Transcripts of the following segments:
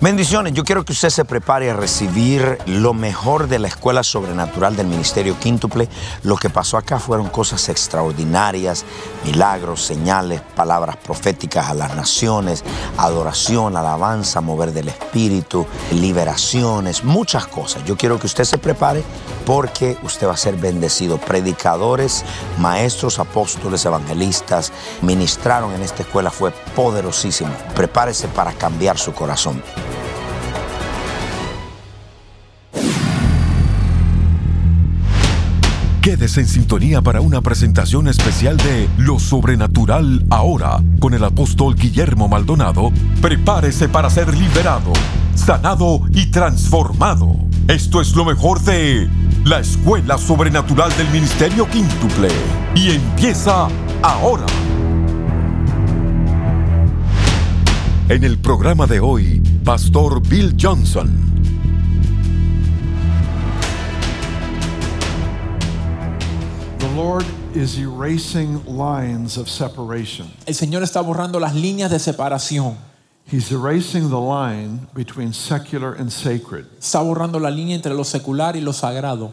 Bendiciones, yo quiero que usted se prepare a recibir lo mejor de la Escuela Sobrenatural del Ministerio Quíntuple. Lo que pasó acá fueron cosas extraordinarias, milagros, señales, palabras proféticas a las naciones, adoración, alabanza, mover del Espíritu, liberaciones, muchas cosas. Yo quiero que usted se prepare porque usted va a ser bendecido. Predicadores, maestros, apóstoles, evangelistas ministraron en esta escuela, fue poderosísimo. Prepárese para cambiar su corazón. Quédese en sintonía para una presentación especial de Lo Sobrenatural ahora con el apóstol Guillermo Maldonado. Prepárese para ser liberado, sanado y transformado. Esto es lo mejor de la Escuela Sobrenatural del Ministerio Quíntuple y empieza ahora. En el programa de hoy, Pastor Bill Johnson Lord is erasing lines of separation. El Señor está borrando las líneas de separación. He's erasing the line between secular and sacred. Está borrando la línea entre lo secular y lo sagrado.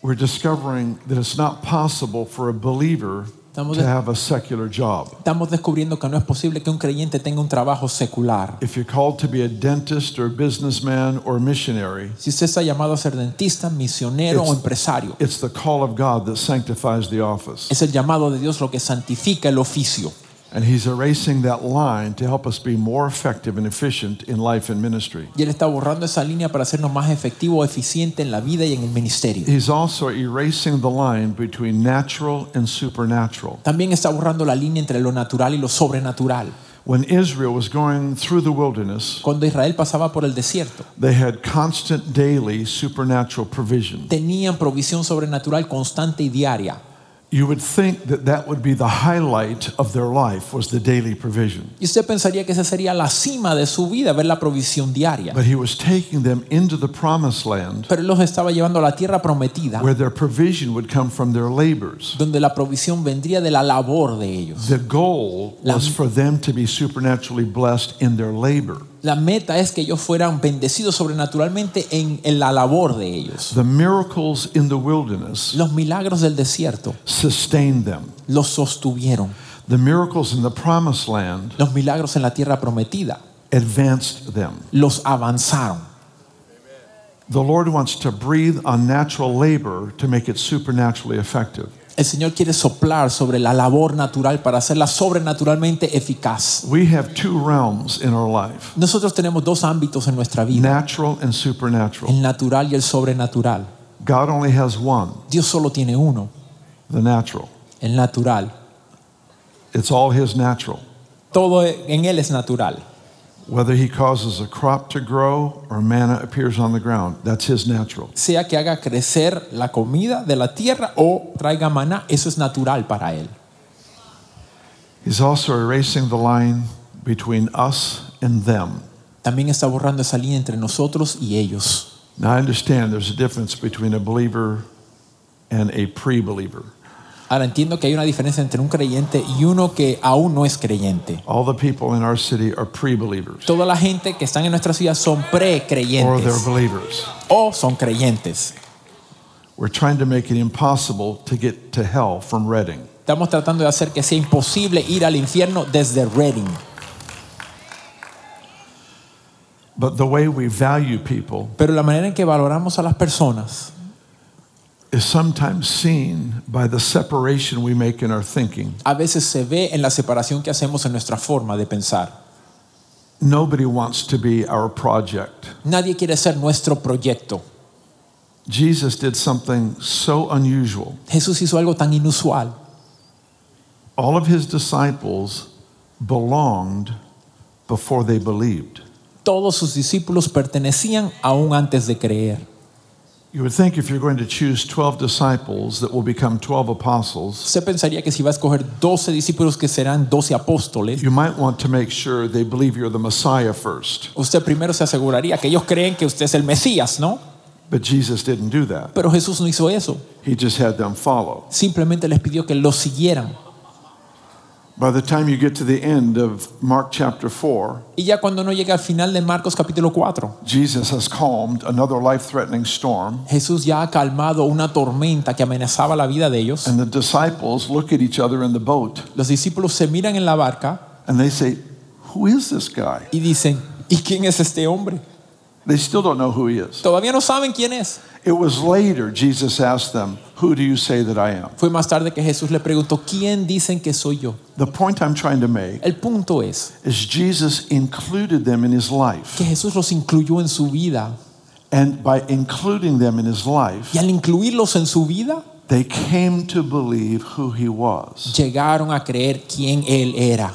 We're discovering that it's not possible for a believer Estamos to have a secular job. Estamos descubriendo que no es posible que un creyente tenga un trabajo secular. If you're called to be a dentist or businessman or missionary, Si usted está llamado a ser dentista, misionero o It's- empresario, it's the call of God that sanctifies the office. es el llamado de Dios lo que santifica el oficio. And He's erasing that line to help us be more effective and efficient in life and ministry. Y Él está borrando esa línea para hacernos más efectivo eficiente en la vida y en el ministerio. He's also erasing the line between natural and supernatural. También está borrando la línea entre lo natural y lo sobrenatural. When Israel was going through the wilderness, Cuando Israel pasaba por el desierto, they had constant daily supernatural provision. tenían provisión sobrenatural constante y diaria. You would think that that would be the highlight of their life was the daily provision. Y usted pensaría que esa sería la cima de su vida, ver la provisión diaria. But he was taking them into the promised land Pero Él los estaba llevando a la tierra prometida, where their provision would come from their labors. donde la provisión vendría de la labor de ellos. The goal La- was for them to be supernaturally blessed in their labor. La meta es que ellos fueran bendecidos sobrenaturalmente en, en la labor de ellos. The miracles in the wilderness Los milagros del desierto sustained them. los sostuvieron. The miracles in the promised land Los milagros en la tierra prometida advanced them. los avanzaron. The Lord wants to breathe on natural labor to make it supernaturally effective. El Señor quiere soplar sobre la labor natural para hacerla sobrenaturalmente eficaz. We have two realms in our life Nosotros tenemos dos ámbitos en nuestra vida, natural and supernatural. el natural y el sobrenatural. God only has one, Dios solo tiene uno, the natural. el natural. It's all His natural. Todo en Él es natural. Whether He causes a crop to grow or manna appears on the ground, that's His natural. Sea que haga crecer la comida de la tierra o traiga maná, eso es natural para Él. He's also erasing the line between us and them. También está borrando esa línea entre nosotros y ellos. Now, I understand there's a difference between a believer and a pre believer. Ahora entiendo que hay una diferencia entre un creyente y uno que aún no es creyente. All the people in our city are pre believers Toda la gente que están en nuestra ciudad son or they're precreyentes believers. o son creyentes. We're trying to make it impossible to get to hell from Reading. Estamos tratando de hacer que sea imposible ir al infierno desde Reading. But the way we value people Pero la manera en que valoramos a las personas is sometimes seen by the separation we make in our thinking. a veces se ve en la separación que hacemos en nuestra forma de pensar. Nobody wants to be our project. Nadie quiere ser nuestro proyecto. Jesus did something so unusual. Jesús hizo algo tan inusual. All of his disciples belonged before they believed. Todos sus discípulos pertenecían aún antes de creer. You would think if you're going to choose 12 disciples that will become 12 apostles, Se pensaría que si va a escoger 12 discípulos que serán 12 apóstoles, you might want to make sure they believe you're the Messiah first. usted primero se aseguraría que ellos creen que usted es el Mesías, ¿no? But Jesus didn't do that. Pero Jesús no hizo eso. He just had them follow. Simplemente les pidió que lo siguieran. By the time you get to the end of Mark chapter 4, Y ya cuando uno llega al final de Marcos capítulo 4, Jesus has calmed another life threatening storm, Jesús ya ha calmado una tormenta que amenazaba la vida de ellos. and the disciples look at each other in the boat Los discípulos se miran en la barca and they say, Who is this guy? y dicen, ¿y quién es este hombre? They still don't know who he is. Todavía no saben quién es. It was later Jesus asked them, Who do you say that I am? Fue más tarde que Jesús le preguntó, ¿quién dicen que soy yo? The point I'm trying to make El punto es is Jesus included them in his life. que Jesús los incluyó en su vida. And by including them in his life, Y al incluirlos en su vida, they came to believe who he was. llegaron a creer quién Él era.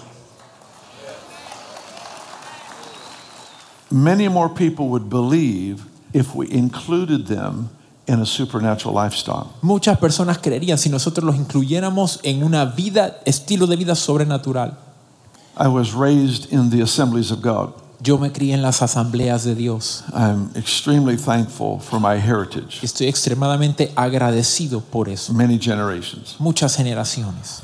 Many more people would believe if we included them in a supernatural lifestyle. Muchas personas creerían si nosotros los incluyéramos en una vida, estilo de vida sobrenatural. I was raised in the assemblies of God. Yo me crié en las asambleas de Dios. I'm extremely thankful for my heritage, Estoy extremadamente agradecido por eso. many generations. Muchas generaciones.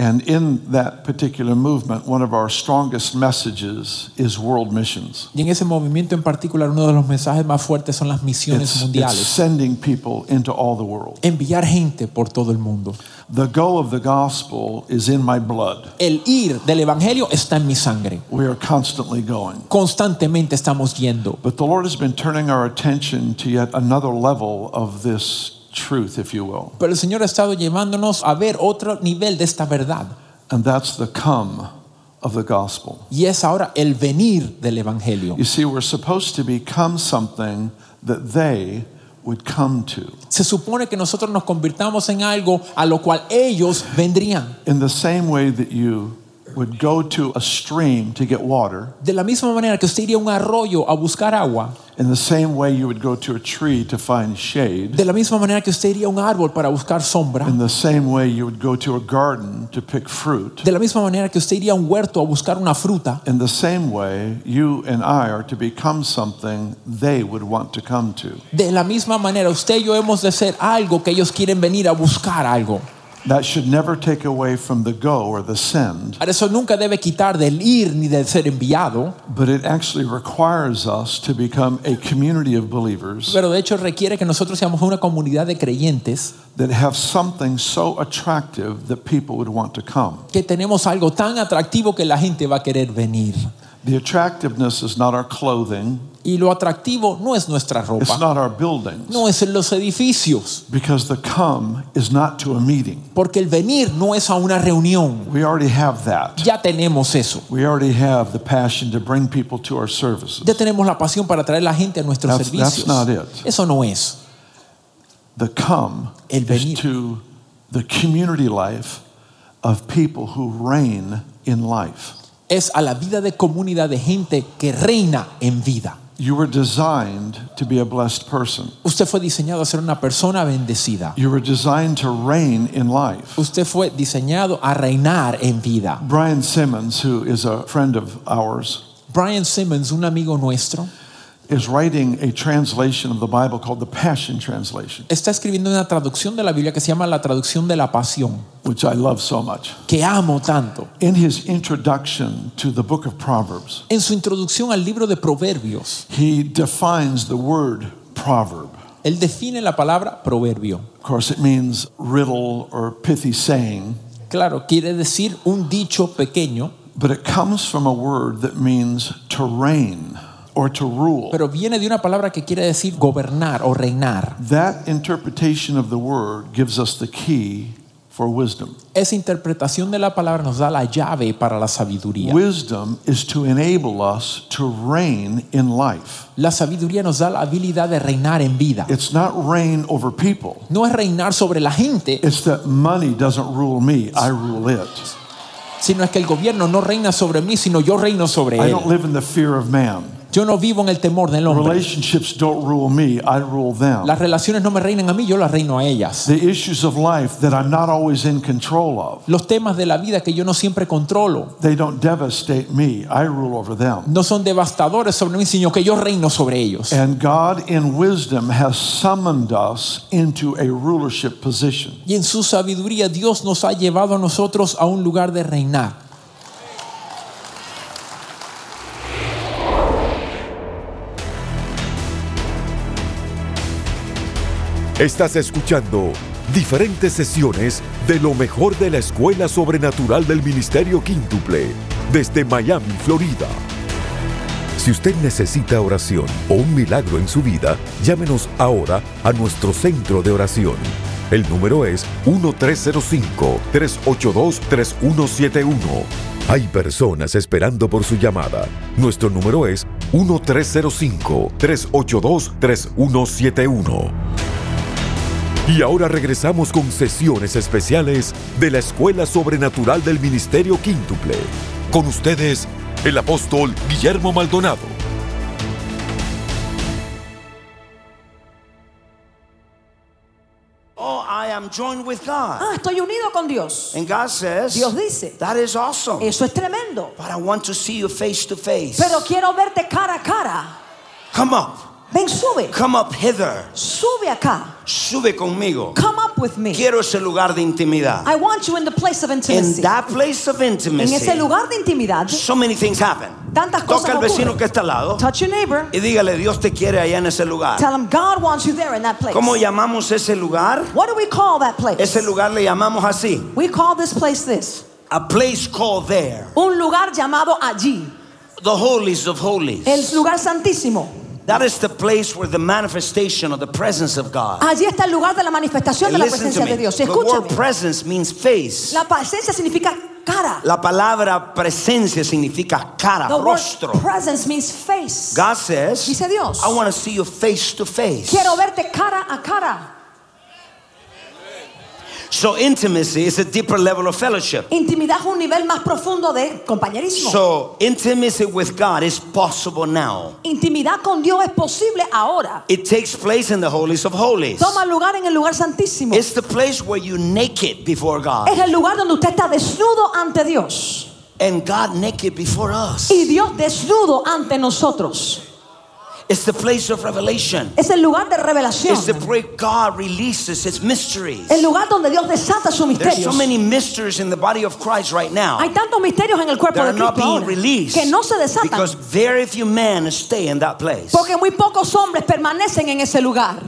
And in that particular movement, one of our strongest messages is world missions. Y en ese movimiento en particular, uno de los mensajes más fuertes son las misiones It's, it's sending people into all the world. Enviar gente por todo el mundo. The go of the gospel is in my blood. El ir del Evangelio está en mi sangre. We are constantly going. Constantemente estamos yendo. But the Lord has been turning our attention to yet another level of this truth, if you will. Pero el Señor ha estado llevándonos a ver otro nivel de esta verdad. And that's the come of the gospel. Y es ahora el venir del Evangelio. You see, we're supposed to become something that they would come to. Se supone que nosotros nos convirtamos en algo a lo cual ellos vendrían. In the same way that you would go to a stream to get water, De la misma manera que usted iría a un arroyo a buscar agua, in the same way you would go to a tree to find shade, de la misma manera que usted iría a un árbol para buscar sombra, in the same way you would go to a garden to pick fruit, de la misma manera que usted iría a un huerto a buscar una fruta, in the same way you and I are to become something they would want to come to. de la misma manera usted y yo hemos de ser algo que ellos quieren venir a buscar algo. That should never take away from the go or the send, Eso nunca debe quitar del ir ni del ser enviado, but it actually requires us to become a community of believers pero de hecho requiere que nosotros seamos una comunidad de creyentes that have something so attractive that people would want to come. que tenemos algo tan atractivo que la gente va a querer venir. The attractiveness is not our clothing, Y lo atractivo no es nuestra ropa. it's not our buildings, no es en los edificios, because the come is not to a meeting. porque el venir no es a una reunión. We already have that. Ya tenemos eso. We already have the passion to bring people to our services. Ya tenemos la pasión para traer la gente a nuestros That's- that's not it. Eso no es. The come El is to the community life of people who reign in life. Es a la vida de comunidad de gente que reina en vida. You were designed to be a blessed person. Usted fue diseñado a ser una persona bendecida. You were designed to reign in life. Usted fue diseñado a reinar en vida. Brian Simmons, who is a friend of ours, Brian Simmons, un amigo nuestro, is writing a translation of the Bible called the Passion Translation, está escribiendo una traducción de la Biblia que se llama la traducción de la pasión, which I love so much. que amo tanto. In his introduction to the book of Proverbs, En su introducción al libro de Proverbios, he defines the word proverb. él define la palabra proverbio. Of course, it means riddle or pithy saying, Claro, quiere decir un dicho pequeño, but it comes from a word that means to reign or to rule. pero viene de una palabra que quiere decir gobernar o reinar. That interpretation of the word gives us the key for wisdom. Esa interpretación de la palabra nos da la llave para la sabiduría. Wisdom is to enable us to reign in life. La sabiduría nos da la habilidad de reinar en vida. It's not reign over people. No es reinar sobre la gente, It's that money doesn't rule me, I rule it. sino es que el gobierno no reina sobre mí, sino yo reino sobre I él. don't live in the fear of man. Yo no vivo en el temor del hombre. Relationships don't rule me, I rule them. Las relaciones no me reinan a mí, yo las reino a ellas. The issues of life that I'm not always in control of, Los temas de la vida que yo no siempre controlo they don't devastate me, I rule over them. no son devastadores sobre mí, sino que yo reino sobre ellos. And God, in wisdom, has summoned us into a rulership position. Y en su sabiduría Dios nos ha llevado a nosotros a un lugar de reinar. Estás escuchando diferentes sesiones de lo mejor de la Escuela Sobrenatural del Ministerio Quíntuple desde Miami, Florida. Si usted necesita oración o un milagro en su vida, llámenos ahora a nuestro centro de oración. El número es 1305-382-3171. Hay personas esperando por su llamada. Nuestro número es 1305-382-3171. Y ahora regresamos con sesiones especiales de la Escuela Sobrenatural del Ministerio Quíntuple. Con ustedes, el apóstol Guillermo Maldonado. Oh, I am joined with God. Ah, estoy unido con Dios. And God says, Dios dice, that is awesome. eso es tremendo. But I want to see you face to face. Pero quiero verte cara a cara. Come up. Ven, sube. Come up hither. Sube acá. Sube conmigo. Come up with me. Quiero ese lugar de intimidad. I want you in the place of intimacy. In that place of En intimacy, ese lugar de intimidad, so many things happen. tantas cosas Toca al vecino ocurren. que está al lado Touch your neighbor. y dígale, Dios te quiere allá en ese lugar. Tell him God wants you there in that place. ¿Cómo llamamos ese lugar? What do we call that place? Ese lugar le llamamos así. We call this place this. A place called there. Un lugar llamado allí. The holies of holies. El lugar santísimo. That is the place where the manifestation of the presence of God. Allí está el lugar de la manifestación de la presencia de Dios. The word presence means face. La presencia significa cara. La palabra presencia significa cara, The word rostro. presence means face. God says, Dice Dios. I want to see you face to face. Quiero verte cara a cara. So intimacy is a deeper level of fellowship. Intimidad es un nivel más profundo de compañerismo. So intimacy with God is possible now. Intimidad con Dios es posible ahora. It takes place in the holies of holies. Toma lugar en el lugar santísimo. It's the place where you naked before God Es el lugar donde usted está desnudo ante Dios. and God naked before us. Y Dios desnudo ante nosotros. It's the place of revelation. Es el lugar de revelación. It's the place God releases its mysteries. El lugar donde Dios desata sus There's so many mysteries in the body of Christ right now Hay tantos misterios en el cuerpo de not Cristo ahora que no se desatan because very few men stay in that place. porque muy pocos hombres permanecen en ese lugar.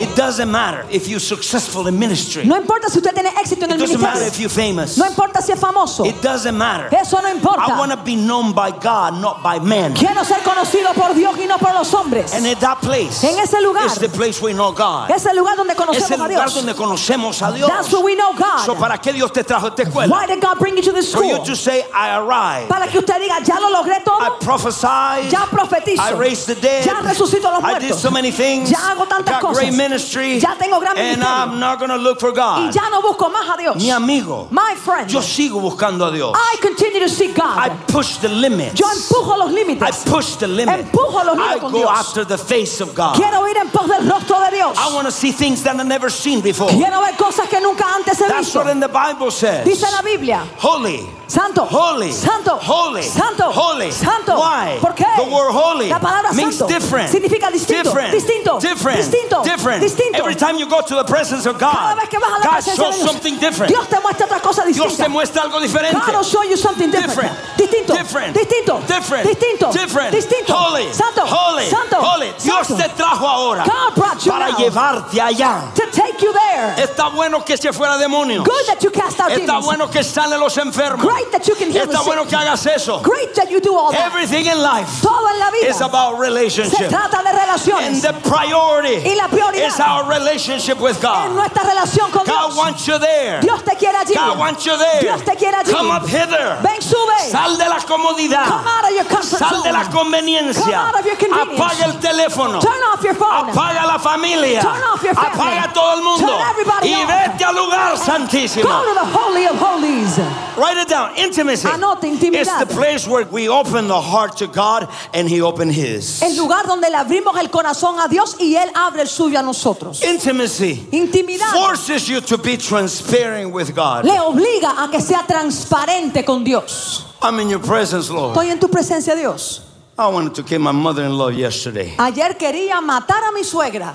It doesn't matter if you're successful in ministry. No importa si usted tiene éxito en el ministerio. It doesn't matter if you're famous. No importa si es famoso. It doesn't matter. Eso no importa. I want to be known by God, not by men. Quiero ser conocido por Dios y no por los hombres. And in that place En ese lugar. is the place where we know God. Es el lugar donde Es el conocemos a lugar Dios. donde conocemos a Dios. That's where we know God. So, ¿para qué Dios te trajo a esta escuela? Why did God bring you to this school? For you to say, I arrived. Para que usted diga, ya lo logré todo. I prophesied. Ya profetizo. I raised the dead. Ya resucito a los I did so many things. Ya hago tantas I got great cosas. Ministry. Ya tengo gran and ministerio. I'm not going to look for Y God. ya no busco más a Dios. Mi amigo, My friend. yo sigo buscando a Dios. I continue to seek God. I push the limits. Yo empujo los I push the limit. Empujo los I límites con go after the face of God. Quiero ir en pos del rostro de Dios. I want to see things that I've never seen before. Quiero ver cosas que nunca antes he That's visto. what in the Bible says. Dice la Biblia. Holy. Santo, Holy, santo, holy, santo, holy. santo. Why? ¿Por qué? The word holy La palabra means santo different. significa distinto, different, distinto, different, distinto, different. distinto. Every time you go to the presence of God, vez que vas a la God shows something different. Dios te muestra otra cosa Dios te muestra algo diferente. God will show you something different. Different. Distinto. Different. Distinto. Different. Distinto. Different. Distinto. Holy. Santo. Holy. Santo. Holy. Dios Santo. te trajo ahora God brought you para now. llevarte allá. To take you there. Está bueno que se fuera demonios. Good that you cast out Está demons. bueno que salen los enfermos. Great that you can heal the Está bueno sick. que hagas eso. Great that you do all that. Everything in life Todo en la vida is about se relationship. trata de relaciones. And the priority Y la prioridad is our relationship with en God. nuestra relación con God Dios. wants you there. Dios te quiere allí. God wants you there. Dios te quiere allí. Come up hither. Ven, sube. Sal de la comodidad. Come out of your comfort Sal de la conveniencia. Come out of your convenience. Apaga el teléfono. Turn off your phone. Apaga la familia. Turn off your family. Apaga todo el mundo. Turn everybody y vete al lugar santísimo. Go to the Holy of Holies. Write it down. Intimacy. Anote, intimidad. It's the place where we open the heart to God and He opened His. El lugar donde le abrimos el corazón a Dios y Él abre el suyo a nosotros. Intimacy Intimidad forces you to be transparent with God. le obliga a que sea transparente con Dios. I'm in your presence, Lord. Estoy en tu presencia, Dios. I wanted to kill my mother-in-law yesterday. Ayer quería matar a mi suegra,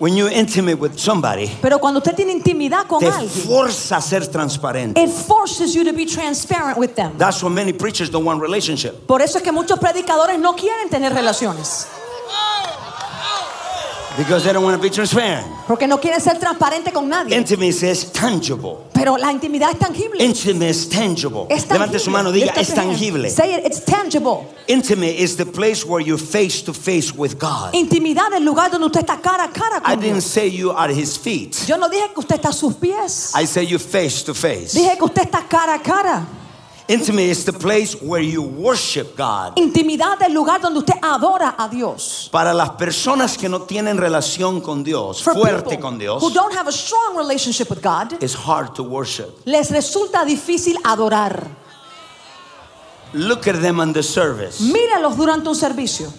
When you're intimate with somebody, pero cuando usted tiene intimidad con te alguien, forza a ser transparente. it forces you to be transparent with them. That's why many preachers don't want relationship. Por eso es que muchos predicadores no quieren tener relaciones, Because they don't want to be transparent. porque no quieren ser transparentes con nadie. Intimacy is tangible. Pero la intimidad es tangible. Intimacy is tangible. Es tangible. Levante su mano, diga, es tangible. Say it, it's tangible. Intimate is the place where you're face to face with God. Intimidad es el lugar donde usted está cara a cara I didn't Dios. say you are his feet. Yo no dije que usted está a sus pies. I say you face to face. Dije que usted está cara a cara. Intimate is the place where you worship God. Intimidad es el lugar donde usted adora a Dios. Para las personas que no tienen relación con Dios, For fuerte con Dios, who don't have a strong relationship with God, it's hard to worship. les resulta difícil adorar. Look at them on the service. Míralos durante un servicio.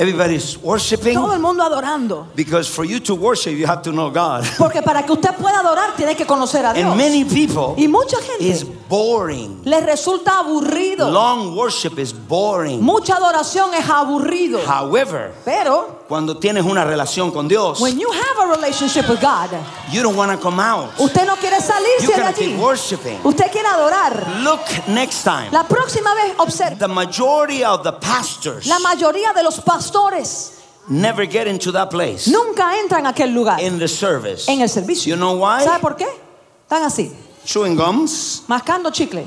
Everybody's worshiping Todo el mundo adorando. because for you to worship, you have to know God. Porque para que usted pueda adorar, tiene que conocer a Dios. And many people, Y mucha gente is boring. les resulta aburrido. Long worship is boring. Mucha adoración es aburrido. However, Pero cuando tienes una relación con Dios, when you have a relationship with God, you don't want to come out. usted no quiere You salirse de gotta keep worshiping. Usted quiere adorar. Look next time. La próxima vez observe. The majority of the pastors La mayoría de los pastores never get into that place nunca entran a aquel lugar in the service. en el servicio. You know why? ¿Sabe por qué? Están así, Chewing gums. mascando chicle.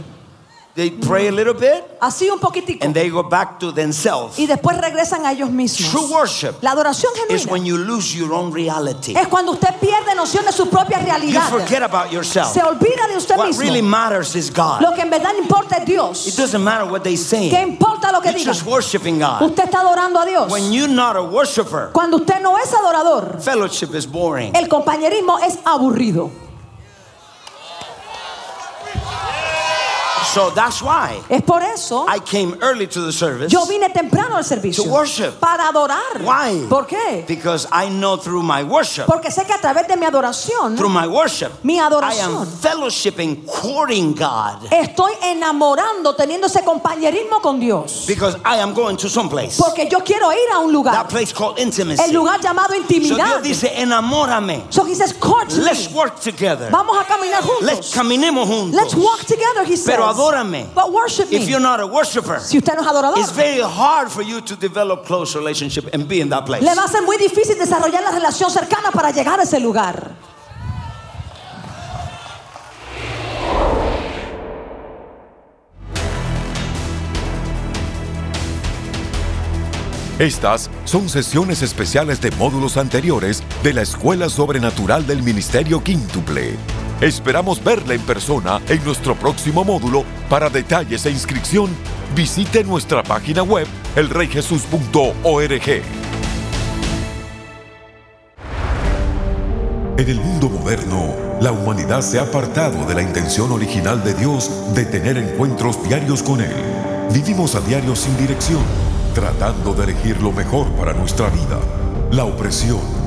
They pray a little bit Así un poquitico. and they go back to themselves. Y después regresan a ellos True worship La adoración is when genuina you lose your own reality. es cuando usted pierde noción de su propia You realidad. forget about yourself. Se olvida de usted What really matters is God. Lo que en verdad importa es It Dios. doesn't matter what they say. ¿Qué importa lo que You're digan? just worshiping God. Usted está adorando a Dios. When you're not a worshiper, Cuando usted no es adorador, fellowship is boring. el compañerismo es aburrido. So that's why Es por eso I came early to the service yo vine temprano al servicio To worship. para adorar. Why? ¿Por qué? because I know through my worship, Porque sé que a través de mi adoración through my worship, Mi I am adoración. fellowshipping, courting God estoy enamorando, teniendo ese compañerismo con Dios. because I am going to some place. Porque yo quiero ir a un That place called intimacy. el lugar llamado So intimidad. Dios dice, enamórame. So he says, court me. Let's work together. Vamos a caminar Let's juntos. Let's walk together, he says. Pero adórame. But worship me. If you're not a worshiper, si usted no es adorador, it's very hard for you to develop close relationship and be in that place. le va a ser muy difícil desarrollar la relación cercana para llegar a ese lugar. Estas son sesiones especiales de módulos anteriores de la Escuela Sobrenatural del Ministerio Quíntuple. Esperamos verla en persona en nuestro próximo módulo. Para detalles e inscripción, visite nuestra página web elreyjesus.org. En el mundo moderno, la humanidad se ha apartado de la intención original de Dios de tener encuentros diarios con Él. Vivimos a diario sin dirección, tratando de elegir lo mejor para nuestra vida. La opresión,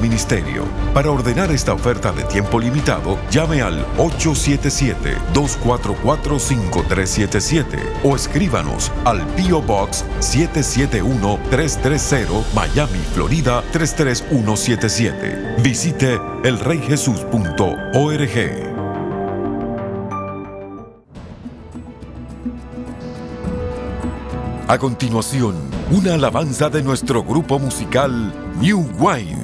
ministerio. Para ordenar esta oferta de tiempo limitado, llame al 877-244-5377 o escríbanos al PO Box 771-330 Miami, Florida 33177. Visite elreyjesus.org. A continuación, una alabanza de nuestro grupo musical New Wine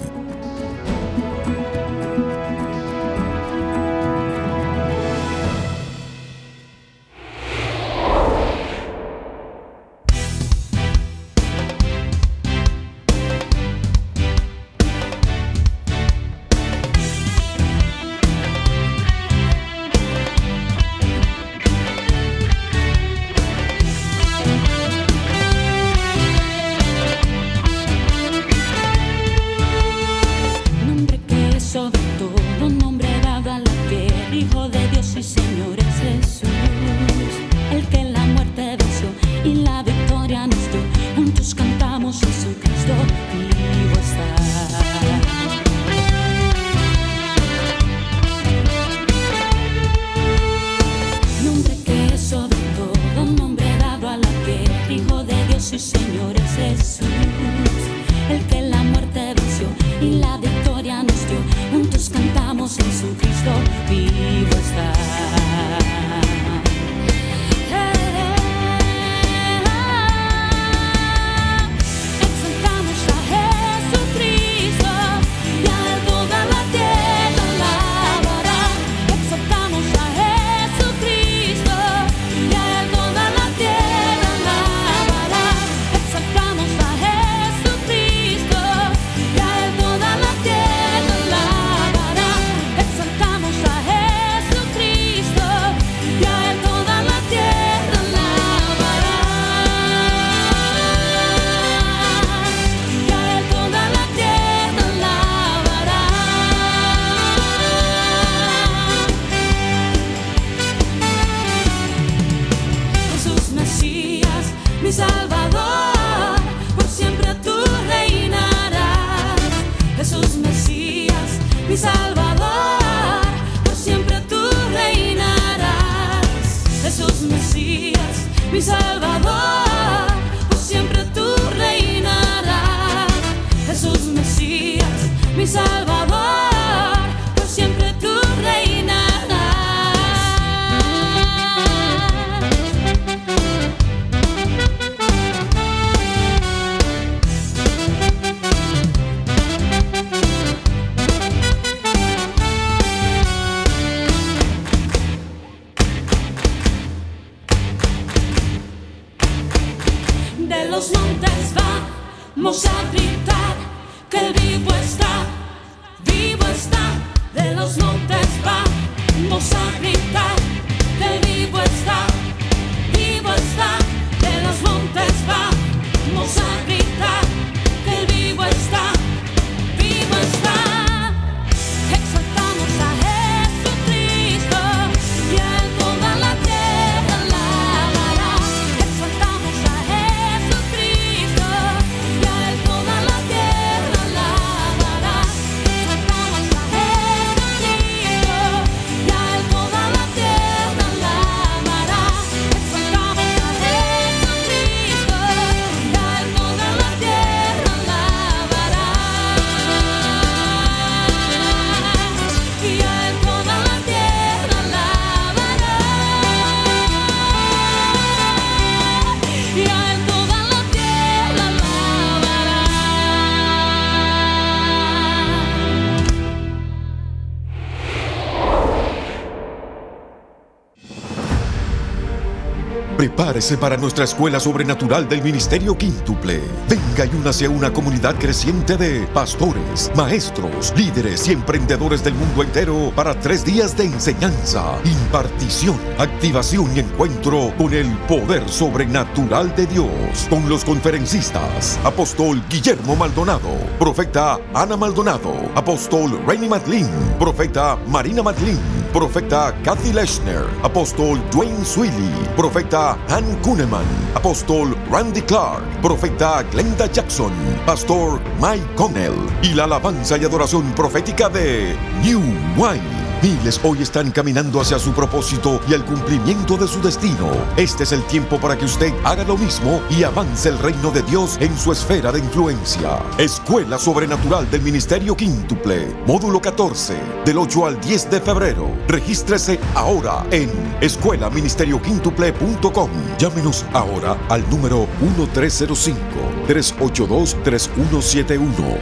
Para nuestra escuela sobrenatural del Ministerio Quíntuple. Venga y únase a una comunidad creciente de pastores, maestros, líderes y emprendedores del mundo entero para tres días de enseñanza, impartición, activación y encuentro con el poder sobrenatural de Dios. Con los conferencistas, apóstol Guillermo Maldonado, profeta Ana Maldonado, apóstol Rainy Matlin, profeta Marina Matlin profeta Kathy Leshner, apóstol Dwayne Sweeney, profeta Han Kuhneman, apóstol Randy Clark, profeta Glenda Jackson, pastor Mike Connell. Y la alabanza y adoración profética de New Wine. Miles hoy están caminando hacia su propósito y al cumplimiento de su destino. Este es el tiempo para que usted haga lo mismo y avance el reino de Dios en su esfera de influencia. Escuela Sobrenatural del Ministerio Quíntuple, módulo 14, del 8 al 10 de febrero. Regístrese ahora en escuelaministerioquíntuple.com. Llámenos ahora al número 1305-382-3171.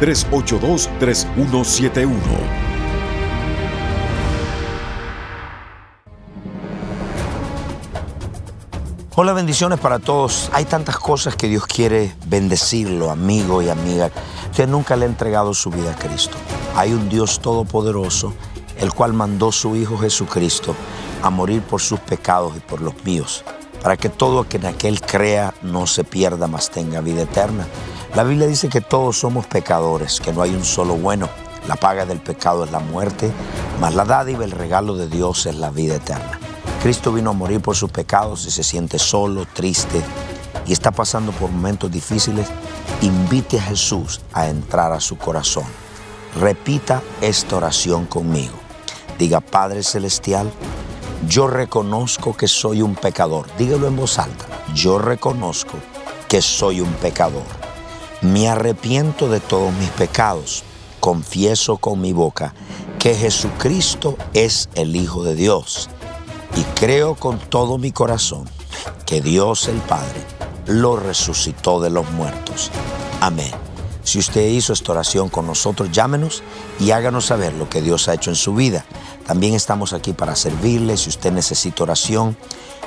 1305-382-3171. Hola, bendiciones para todos. Hay tantas cosas que Dios quiere bendecirlo, amigo y amiga, que nunca le ha entregado su vida a Cristo. Hay un Dios todopoderoso, el cual mandó su Hijo Jesucristo a morir por sus pecados y por los míos, para que todo que en aquel crea no se pierda, mas tenga vida eterna. La Biblia dice que todos somos pecadores, que no hay un solo bueno. La paga del pecado es la muerte, mas la dádiva, el regalo de Dios es la vida eterna. Cristo vino a morir por sus pecados y se siente solo, triste y está pasando por momentos difíciles, invite a Jesús a entrar a su corazón. Repita esta oración conmigo. Diga, Padre Celestial, yo reconozco que soy un pecador. Dígalo en voz alta. Yo reconozco que soy un pecador. Me arrepiento de todos mis pecados. Confieso con mi boca que Jesucristo es el Hijo de Dios y creo con todo mi corazón que Dios el Padre lo resucitó de los muertos. Amén. Si usted hizo esta oración con nosotros, llámenos y háganos saber lo que Dios ha hecho en su vida. También estamos aquí para servirle. Si usted necesita oración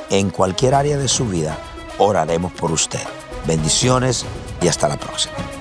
en cualquier área de su vida, oraremos por usted. Bendiciones y hasta la próxima.